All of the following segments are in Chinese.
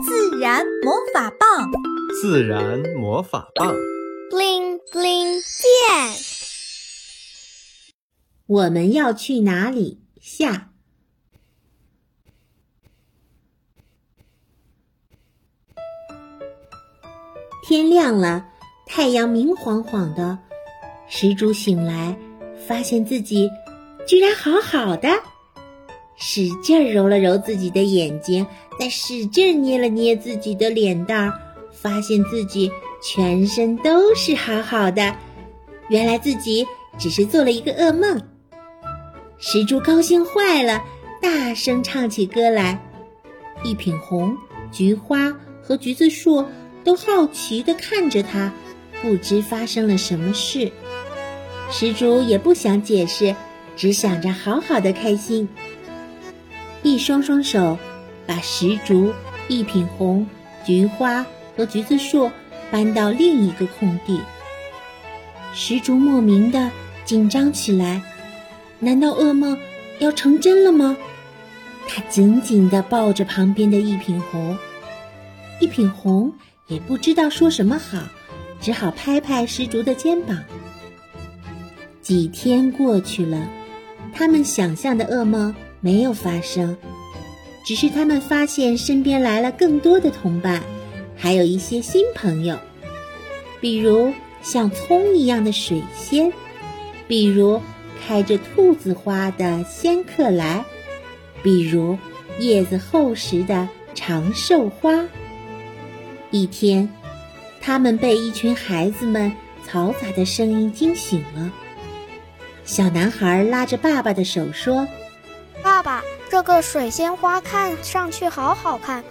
自然魔法棒，自然魔法棒，bling bling 变。我们要去哪里？下。天亮了，太阳明晃晃的。石竹醒来，发现自己居然好好的，使劲揉了揉自己的眼睛，再使劲捏了捏自己的脸蛋儿，发现自己全身都是好好的。原来自己只是做了一个噩梦。石竹高兴坏了，大声唱起歌来。一品红、菊花和橘子树。都好奇地看着他，不知发生了什么事。石竹也不想解释，只想着好好的开心。一双双手把石竹、一品红、菊花和橘子树搬到另一个空地。石竹莫名的紧张起来，难道噩梦要成真了吗？他紧紧地抱着旁边的一品红，一品红。也不知道说什么好，只好拍拍石竹的肩膀。几天过去了，他们想象的噩梦没有发生，只是他们发现身边来了更多的同伴，还有一些新朋友，比如像葱一样的水仙，比如开着兔子花的仙客来，比如叶子厚实的长寿花。一天，他们被一群孩子们嘈杂的声音惊醒了。小男孩拉着爸爸的手说：“爸爸，这个水仙花看上去好好看，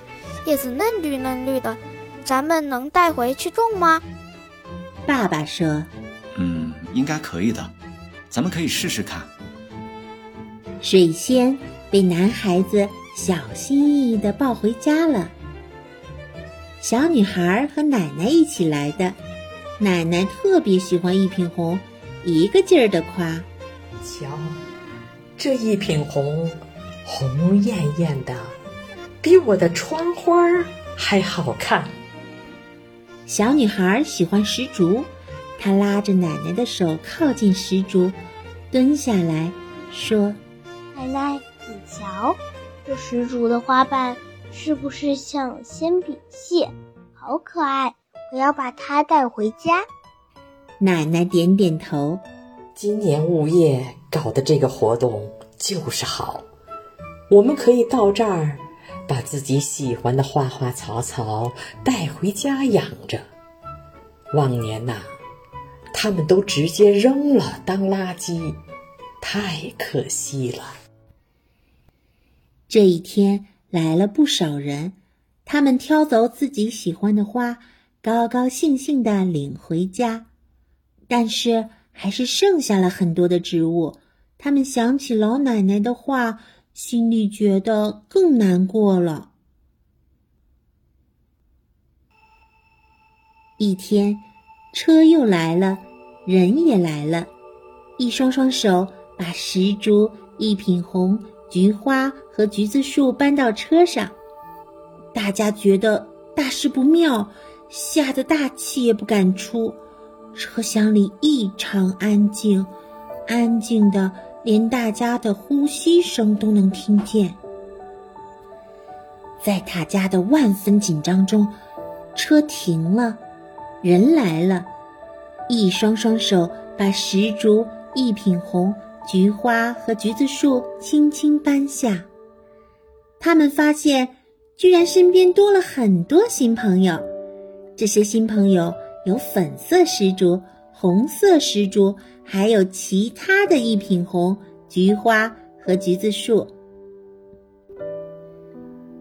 叶子嫩绿嫩绿的，咱们能带回去种吗？”爸爸说：“嗯，应该可以的，咱们可以试试看。”水仙被男孩子小心翼翼地抱回家了。小女孩和奶奶一起来的，奶奶特别喜欢一品红，一个劲儿的夸：“瞧，这一品红，红艳艳的，比我的窗花还好看。”小女孩喜欢石竹，她拉着奶奶的手靠近石竹，蹲下来说：“奶奶，你瞧，这石竹的花瓣。”是不是像铅笔屑？好可爱！我要把它带回家。奶奶点点头。今年物业搞的这个活动就是好，我们可以到这儿把自己喜欢的花花草草带回家养着。往年呐，他们都直接扔了当垃圾，太可惜了。这一天。来了不少人，他们挑走自己喜欢的花，高高兴兴的领回家。但是还是剩下了很多的植物。他们想起老奶奶的话，心里觉得更难过了。一天，车又来了，人也来了，一双双手把石竹、一品红。菊花和橘子树搬到车上，大家觉得大事不妙，吓得大气也不敢出。车厢里异常安静，安静的连大家的呼吸声都能听见。在大家的万分紧张中，车停了，人来了，一双双手把石竹、一品红。菊花和橘子树轻轻搬下，他们发现，居然身边多了很多新朋友。这些新朋友有粉色石竹、红色石竹，还有其他的一品红、菊花和橘子树。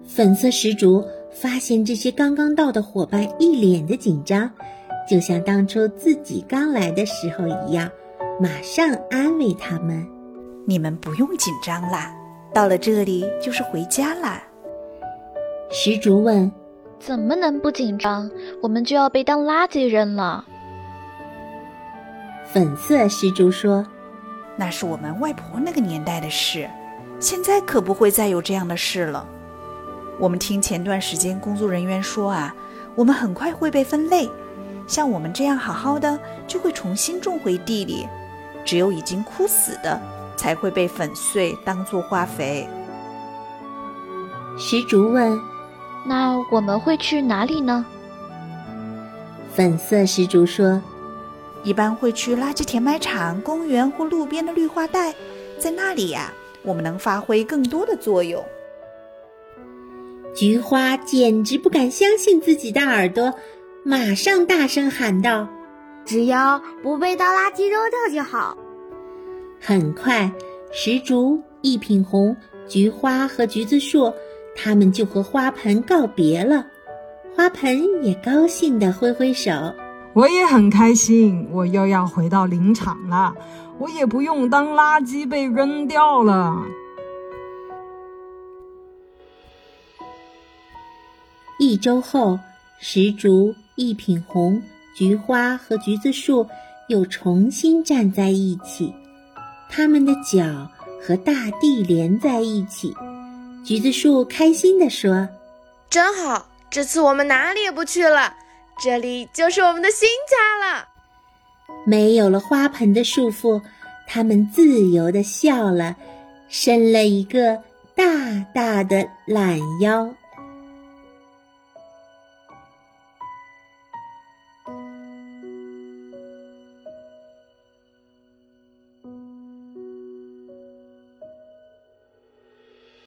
粉色石竹发现这些刚刚到的伙伴一脸的紧张，就像当初自己刚来的时候一样。马上安慰他们：“你们不用紧张啦，到了这里就是回家啦。”石竹问：“怎么能不紧张？我们就要被当垃圾扔了。”粉色石竹说：“那是我们外婆那个年代的事，现在可不会再有这样的事了。”我们听前段时间工作人员说啊，我们很快会被分类，像我们这样好好的就会重新种回地里，只有已经枯死的才会被粉碎当做化肥。石竹问：“那我们会去哪里呢？”粉色石竹说：“一般会去垃圾填埋场、公园或路边的绿化带，在那里呀，我们能发挥更多的作用。”菊花简直不敢相信自己的耳朵，马上大声喊道：“只要不被当垃圾扔掉就好。”很快，石竹、一品红、菊花和橘子树，他们就和花盆告别了。花盆也高兴地挥挥手：“我也很开心，我又要回到林场了，我也不用当垃圾被扔掉了。”一周后，石竹、一品红、菊花和橘子树又重新站在一起，它们的脚和大地连在一起。橘子树开心地说：“真好，这次我们哪里也不去了，这里就是我们的新家了。”没有了花盆的束缚，它们自由地笑了，伸了一个大大的懒腰。